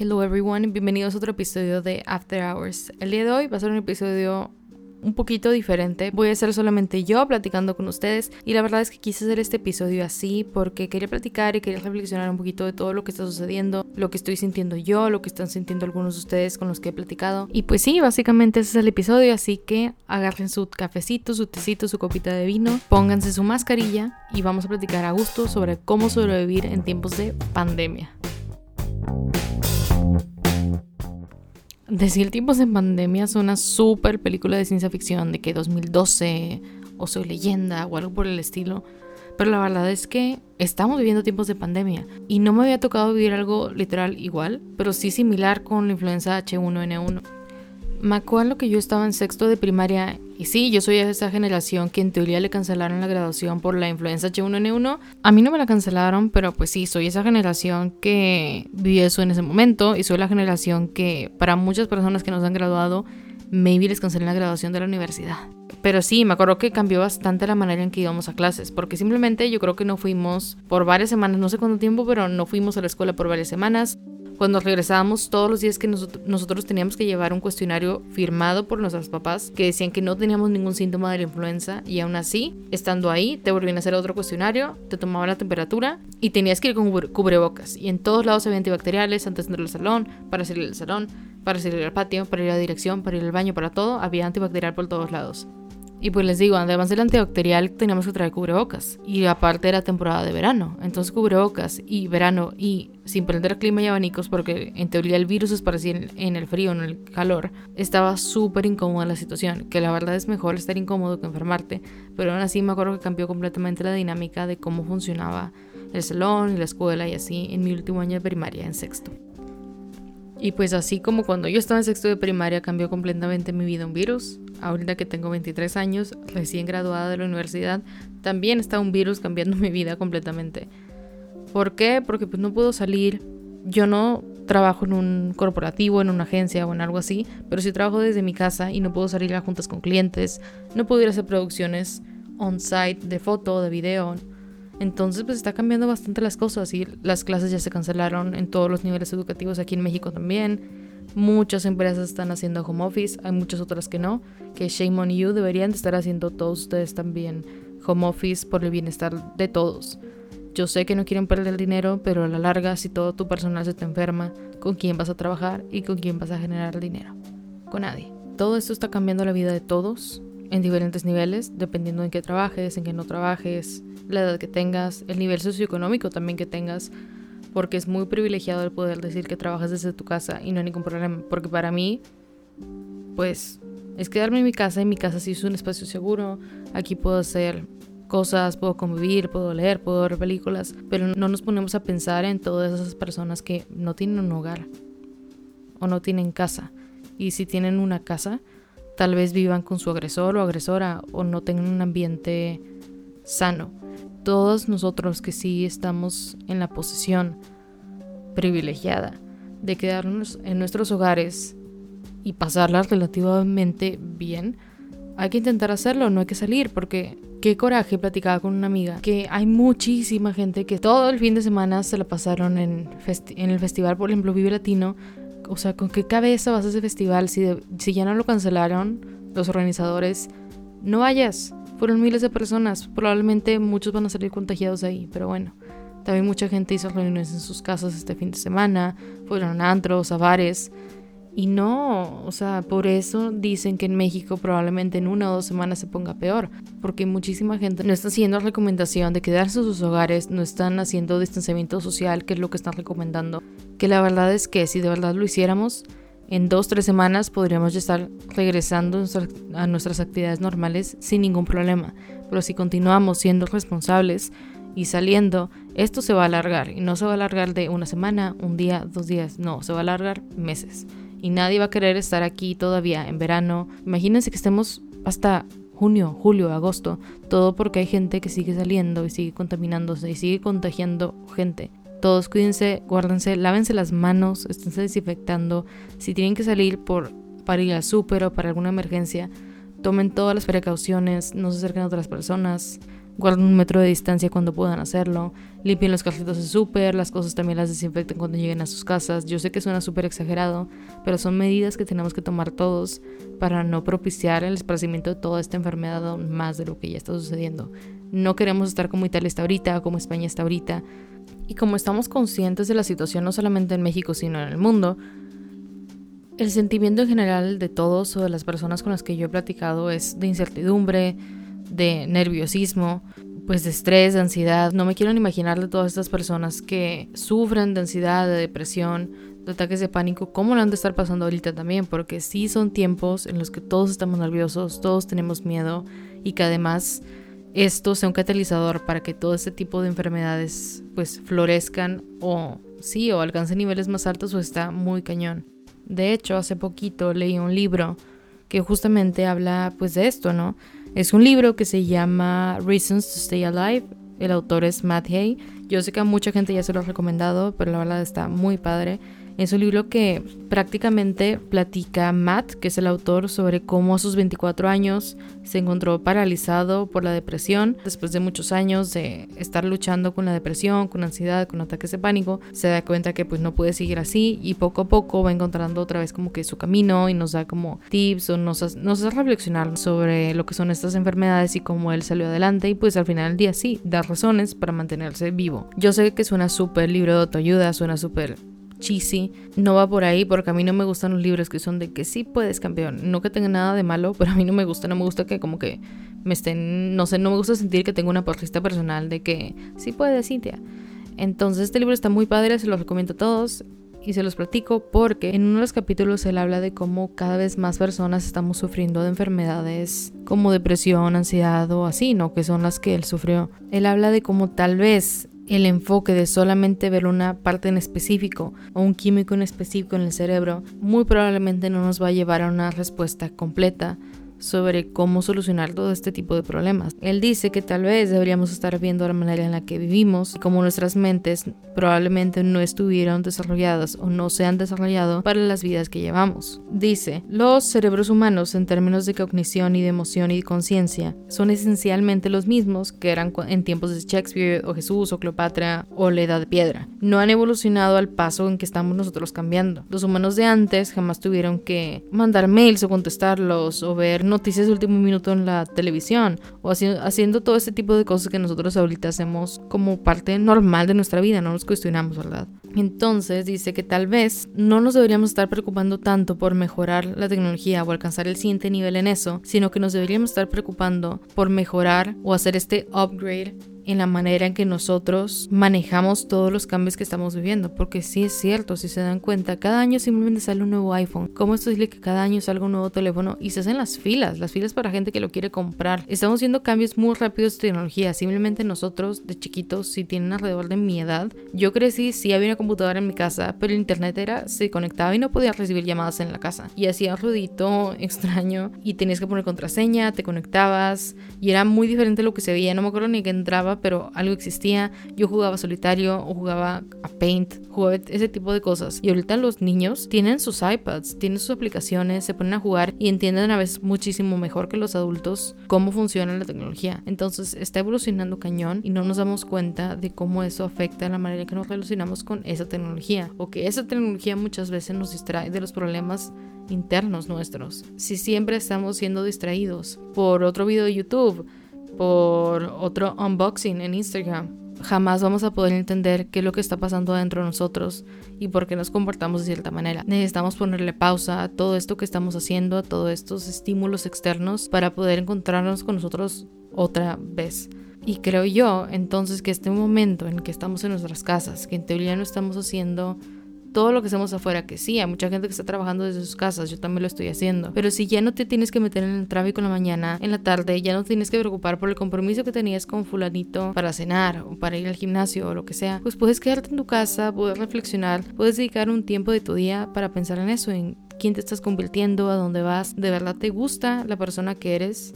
Hello everyone, bienvenidos a otro episodio de After Hours. El día de hoy va a ser un episodio un poquito diferente. Voy a ser solamente yo platicando con ustedes y la verdad es que quise hacer este episodio así porque quería platicar y quería reflexionar un poquito de todo lo que está sucediendo, lo que estoy sintiendo yo, lo que están sintiendo algunos de ustedes con los que he platicado. Y pues sí, básicamente ese es el episodio, así que agarren su cafecito, su tecito, su copita de vino, pónganse su mascarilla y vamos a platicar a gusto sobre cómo sobrevivir en tiempos de pandemia. Decir tiempos en pandemia es una super película de ciencia ficción de que 2012 o Soy leyenda o algo por el estilo. Pero la verdad es que estamos viviendo tiempos de pandemia y no me había tocado vivir algo literal igual, pero sí similar con la influenza H1N1. Me acuerdo que yo estaba en sexto de primaria y sí, yo soy de esa generación que en teoría le cancelaron la graduación por la influenza H1N1. A mí no me la cancelaron, pero pues sí, soy esa generación que vivió eso en ese momento y soy la generación que para muchas personas que nos han graduado, maybe les cancelé la graduación de la universidad. Pero sí, me acuerdo que cambió bastante la manera en que íbamos a clases, porque simplemente yo creo que no fuimos por varias semanas, no sé cuánto tiempo, pero no fuimos a la escuela por varias semanas. Cuando regresábamos, todos los días que nosotros teníamos que llevar un cuestionario firmado por nuestros papás que decían que no teníamos ningún síntoma de la influenza y aún así, estando ahí, te volvían a hacer otro cuestionario, te tomaban la temperatura y tenías que ir con cubrebocas. Y en todos lados había antibacteriales antes de entrar al salón, para salir del salón, para salir al patio, para ir a la dirección, para ir al baño, para todo, había antibacterial por todos lados. Y pues les digo, además del antibacterial teníamos que traer cubrebocas. Y aparte era temporada de verano. Entonces cubrebocas y verano y sin prender clima y abanicos porque en teoría el virus es en, en el frío, en el calor. Estaba súper incómoda la situación. Que la verdad es mejor estar incómodo que enfermarte. Pero aún así me acuerdo que cambió completamente la dinámica de cómo funcionaba el salón y la escuela y así en mi último año de primaria, en sexto. Y pues así como cuando yo estaba en sexto de primaria cambió completamente mi vida un virus, ahorita que tengo 23 años, recién graduada de la universidad, también está un virus cambiando mi vida completamente. ¿Por qué? Porque pues no puedo salir. Yo no trabajo en un corporativo, en una agencia o en algo así, pero sí trabajo desde mi casa y no puedo salir a juntas con clientes, no puedo ir a hacer producciones on-site de foto, de video. Entonces pues está cambiando bastante las cosas y las clases ya se cancelaron en todos los niveles educativos aquí en México también. Muchas empresas están haciendo home office, hay muchas otras que no, que shame on you, deberían de estar haciendo todos ustedes también home office por el bienestar de todos. Yo sé que no quieren perder el dinero, pero a la larga, si todo tu personal se te enferma, ¿con quién vas a trabajar y con quién vas a generar dinero? Con nadie. Todo esto está cambiando la vida de todos en diferentes niveles, dependiendo en qué trabajes, en qué no trabajes, la edad que tengas, el nivel socioeconómico también que tengas porque es muy privilegiado el poder decir que trabajas desde tu casa y no hay ningún problema, porque para mí, pues, es quedarme en mi casa y mi casa sí es un espacio seguro, aquí puedo hacer cosas, puedo convivir, puedo leer, puedo ver películas, pero no nos ponemos a pensar en todas esas personas que no tienen un hogar o no tienen casa. Y si tienen una casa, tal vez vivan con su agresor o agresora o no tengan un ambiente sano todos nosotros que sí estamos en la posición privilegiada de quedarnos en nuestros hogares y pasarla relativamente bien, hay que intentar hacerlo, no hay que salir, porque qué coraje platicaba con una amiga que hay muchísima gente que todo el fin de semana se la pasaron en, en el festival, por ejemplo, Vive Latino. O sea, ¿con qué cabeza vas a ese festival si, si ya no lo cancelaron los organizadores? No vayas, fueron miles de personas, probablemente muchos van a salir contagiados ahí, pero bueno. También mucha gente hizo reuniones en sus casas este fin de semana, fueron antros, a bares. Y no, o sea, por eso dicen que en México probablemente en una o dos semanas se ponga peor, porque muchísima gente no está haciendo recomendación de quedarse en sus hogares, no están haciendo distanciamiento social, que es lo que están recomendando. Que la verdad es que si de verdad lo hiciéramos, en dos, tres semanas podríamos ya estar regresando a nuestras actividades normales sin ningún problema. Pero si continuamos siendo responsables y saliendo, esto se va a alargar. Y no se va a alargar de una semana, un día, dos días. No, se va a alargar meses. Y nadie va a querer estar aquí todavía en verano. Imagínense que estemos hasta junio, julio, agosto. Todo porque hay gente que sigue saliendo y sigue contaminándose y sigue contagiando gente. Todos cuídense, guárdense, lávense las manos, esténse desinfectando. Si tienen que salir por, para ir al súper o para alguna emergencia, tomen todas las precauciones, no se acerquen a otras personas, guarden un metro de distancia cuando puedan hacerlo, limpien los carritos de súper, las cosas también las desinfecten cuando lleguen a sus casas. Yo sé que suena súper exagerado, pero son medidas que tenemos que tomar todos para no propiciar el esparcimiento de toda esta enfermedad más de lo que ya está sucediendo. No queremos estar como Italia está ahorita, como España está ahorita. Y como estamos conscientes de la situación no solamente en México, sino en el mundo, el sentimiento en general de todos o de las personas con las que yo he platicado es de incertidumbre, de nerviosismo, pues de estrés, de ansiedad. No me quiero ni imaginar de todas estas personas que sufren de ansiedad, de depresión, de ataques de pánico, cómo lo han de estar pasando ahorita también, porque sí son tiempos en los que todos estamos nerviosos, todos tenemos miedo y que además esto sea un catalizador para que todo este tipo de enfermedades pues florezcan o sí o alcancen niveles más altos o está muy cañón. De hecho, hace poquito leí un libro que justamente habla pues de esto, ¿no? Es un libro que se llama Reasons to Stay Alive. El autor es Matt Hay. Yo sé que a mucha gente ya se lo ha recomendado, pero la verdad está muy padre. Es un libro que prácticamente platica Matt, que es el autor, sobre cómo a sus 24 años se encontró paralizado por la depresión. Después de muchos años de estar luchando con la depresión, con ansiedad, con ataques de pánico, se da cuenta que pues no puede seguir así y poco a poco va encontrando otra vez como que su camino y nos da como tips o nos, hace reflexionar sobre lo que son estas enfermedades y cómo él salió adelante y pues al final del día sí, da razones para mantenerse vivo. Yo sé que suena súper libro de autoayuda, suena súper cheesy. No va por ahí porque a mí no me gustan los libros que son de que sí puedes campeón. No que tenga nada de malo, pero a mí no me gusta. No me gusta que como que me estén, no sé, no me gusta sentir que tengo una porrista personal de que sí puedes, Cintia. Entonces este libro está muy padre, se los recomiendo a todos y se los platico porque en uno de los capítulos él habla de cómo cada vez más personas estamos sufriendo de enfermedades como depresión, ansiedad o así, ¿no? Que son las que él sufrió. Él habla de cómo tal vez el enfoque de solamente ver una parte en específico o un químico en específico en el cerebro muy probablemente no nos va a llevar a una respuesta completa sobre cómo solucionar todo este tipo de problemas. Él dice que tal vez deberíamos estar viendo la manera en la que vivimos y cómo nuestras mentes probablemente no estuvieron desarrolladas o no se han desarrollado para las vidas que llevamos. Dice, los cerebros humanos en términos de cognición y de emoción y conciencia son esencialmente los mismos que eran en tiempos de Shakespeare o Jesús o Cleopatra o la Edad de Piedra. No han evolucionado al paso en que estamos nosotros cambiando. Los humanos de antes jamás tuvieron que mandar mails o contestarlos o ver noticias de último minuto en la televisión o haciendo todo este tipo de cosas que nosotros ahorita hacemos como parte normal de nuestra vida, no nos cuestionamos, ¿verdad? Entonces dice que tal vez no nos deberíamos estar preocupando tanto por mejorar la tecnología o alcanzar el siguiente nivel en eso, sino que nos deberíamos estar preocupando por mejorar o hacer este upgrade en la manera en que nosotros manejamos todos los cambios que estamos viviendo, porque sí es cierto, si se dan cuenta, cada año simplemente sale un nuevo iPhone. ¿Cómo es posible que cada año salga un nuevo teléfono y se hacen las filas, las filas para gente que lo quiere comprar? Estamos viendo cambios muy rápidos de tecnología, simplemente nosotros de chiquitos, si tienen alrededor de mi edad, yo crecí, sí había una computadora en mi casa, pero el internet era, se conectaba y no podía recibir llamadas en la casa. Y hacía un ruidito extraño y tenías que poner contraseña, te conectabas y era muy diferente lo que se veía, no me acuerdo ni que entraba pero algo existía. Yo jugaba solitario o jugaba a Paint, jugaba ese tipo de cosas. Y ahorita los niños tienen sus iPads, tienen sus aplicaciones, se ponen a jugar y entienden a veces muchísimo mejor que los adultos cómo funciona la tecnología. Entonces está evolucionando cañón y no nos damos cuenta de cómo eso afecta la manera que nos relacionamos con esa tecnología o que esa tecnología muchas veces nos distrae de los problemas internos nuestros. Si siempre estamos siendo distraídos por otro video de YouTube, por otro unboxing en Instagram. Jamás vamos a poder entender qué es lo que está pasando dentro de nosotros y por qué nos comportamos de cierta manera. Necesitamos ponerle pausa a todo esto que estamos haciendo, a todos estos estímulos externos para poder encontrarnos con nosotros otra vez. Y creo yo entonces que este momento en que estamos en nuestras casas, que en teoría no estamos haciendo todo lo que hacemos afuera, que sí, hay mucha gente que está trabajando desde sus casas, yo también lo estoy haciendo, pero si ya no te tienes que meter en el tráfico en la mañana, en la tarde, ya no tienes que preocupar por el compromiso que tenías con fulanito para cenar o para ir al gimnasio o lo que sea, pues puedes quedarte en tu casa, puedes reflexionar, puedes dedicar un tiempo de tu día para pensar en eso, en quién te estás convirtiendo, a dónde vas, de verdad te gusta la persona que eres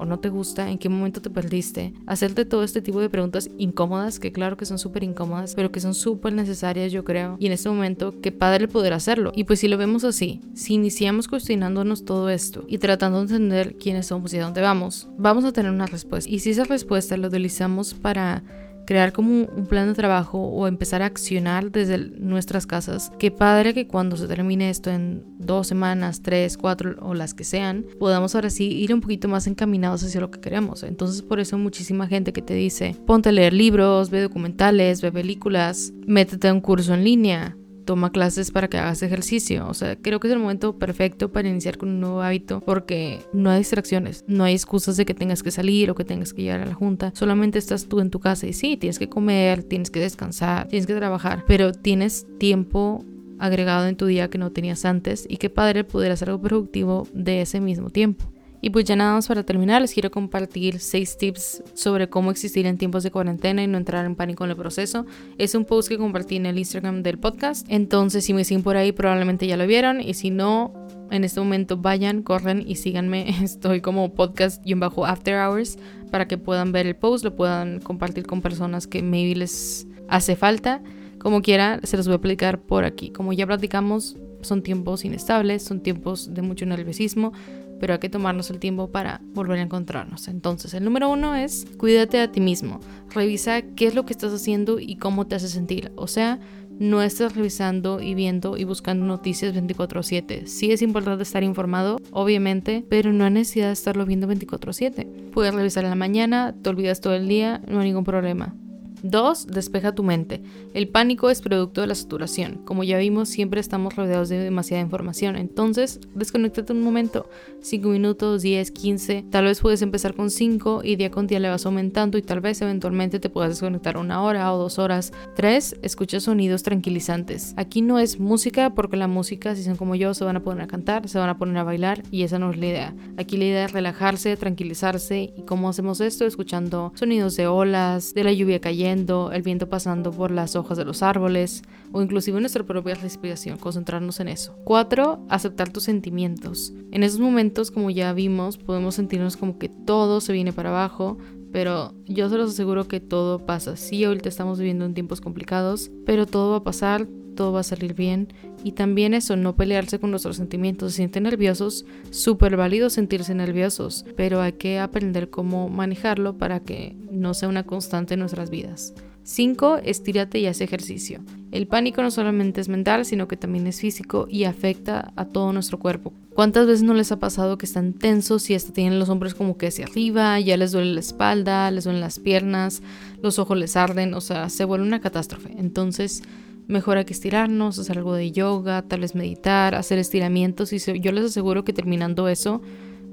o no te gusta, en qué momento te perdiste, hacerte todo este tipo de preguntas incómodas, que claro que son súper incómodas, pero que son súper necesarias yo creo, y en este momento qué padre poder hacerlo. Y pues si lo vemos así, si iniciamos cuestionándonos todo esto y tratando de entender quiénes somos y a dónde vamos, vamos a tener una respuesta. Y si esa respuesta la utilizamos para crear como un plan de trabajo o empezar a accionar desde nuestras casas. Qué padre que cuando se termine esto en dos semanas, tres, cuatro o las que sean, podamos ahora sí ir un poquito más encaminados hacia lo que queremos. Entonces por eso muchísima gente que te dice, ponte a leer libros, ve documentales, ve películas, métete a un curso en línea, toma clases para que hagas ejercicio. O sea, creo que es el momento perfecto para iniciar con un nuevo hábito porque no hay distracciones, no hay excusas de que tengas que salir o que tengas que llegar a la junta. Solamente estás tú en tu casa y sí, tienes que comer, tienes que descansar, tienes que trabajar, pero tienes tiempo agregado en tu día que no tenías antes y qué padre poder hacer algo productivo de ese mismo tiempo. Y pues ya nada más para terminar, les quiero compartir 6 tips sobre cómo existir en tiempos de cuarentena y no entrar en pánico en el proceso. Es un post que compartí en el Instagram del podcast, entonces si me siguen por ahí probablemente ya lo vieron y si no, en este momento vayan, corren y síganme. Estoy como podcast y un bajo after hours para que puedan ver el post, lo puedan compartir con personas que maybe les hace falta. Como quiera, se los voy a explicar por aquí. Como ya platicamos, son tiempos inestables, son tiempos de mucho nerviosismo, pero hay que tomarnos el tiempo para volver a encontrarnos. Entonces, el número uno es cuídate a ti mismo. Revisa qué es lo que estás haciendo y cómo te hace sentir. O sea, no estás revisando y viendo y buscando noticias 24/7. Sí es importante estar informado, obviamente, pero no hay necesidad de estarlo viendo 24/7. Puedes revisar en la mañana, te olvidas todo el día, no hay ningún problema. 2. Despeja tu mente. El pánico es producto de la saturación. Como ya vimos, siempre estamos rodeados de demasiada información. Entonces, desconéctate un momento. 5 minutos, 10, 15. Tal vez puedes empezar con 5 y día con día le vas aumentando y tal vez eventualmente te puedas desconectar una hora o dos horas. 3. Escucha sonidos tranquilizantes. Aquí no es música porque la música, si son como yo, se van a poner a cantar, se van a poner a bailar y esa no es la idea. Aquí la idea es relajarse, tranquilizarse y cómo hacemos esto escuchando sonidos de olas, de la lluvia cayendo el viento pasando por las hojas de los árboles o inclusive nuestra propia respiración, concentrarnos en eso. 4. Aceptar tus sentimientos. En esos momentos, como ya vimos, podemos sentirnos como que todo se viene para abajo, pero yo se los aseguro que todo pasa. Sí, ahorita estamos viviendo en tiempos complicados, pero todo va a pasar, todo va a salir bien. Y también eso, no pelearse con nuestros sentimientos. Se sienten nerviosos, súper válido sentirse nerviosos, pero hay que aprender cómo manejarlo para que no sea una constante en nuestras vidas. 5. Estírate y haz ejercicio. El pánico no solamente es mental, sino que también es físico y afecta a todo nuestro cuerpo. ¿Cuántas veces no les ha pasado que están tensos y hasta tienen los hombros como que hacia arriba, ya les duele la espalda, les duelen las piernas, los ojos les arden, o sea, se vuelve una catástrofe? Entonces, mejor hay que estirarnos, hacer algo de yoga, tal vez meditar, hacer estiramientos y yo les aseguro que terminando eso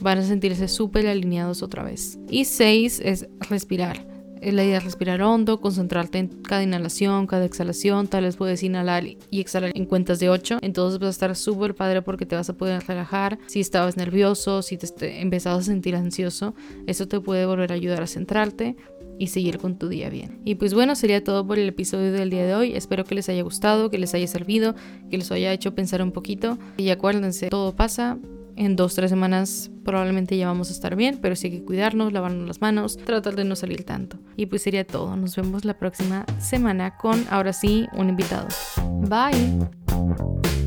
van a sentirse súper alineados otra vez. Y seis es respirar. La idea es respirar hondo, concentrarte en cada inhalación, cada exhalación. Tal vez puedes inhalar y exhalar en cuentas de 8. Entonces vas a estar súper padre porque te vas a poder relajar. Si estabas nervioso, si te empezabas a sentir ansioso, eso te puede volver a ayudar a centrarte y seguir con tu día bien. Y pues bueno, sería todo por el episodio del día de hoy. Espero que les haya gustado, que les haya servido, que les haya hecho pensar un poquito. Y acuérdense, todo pasa. En dos, tres semanas probablemente ya vamos a estar bien, pero sí hay que cuidarnos, lavarnos las manos, tratar de no salir tanto. Y pues sería todo. Nos vemos la próxima semana con, ahora sí, un invitado. Bye.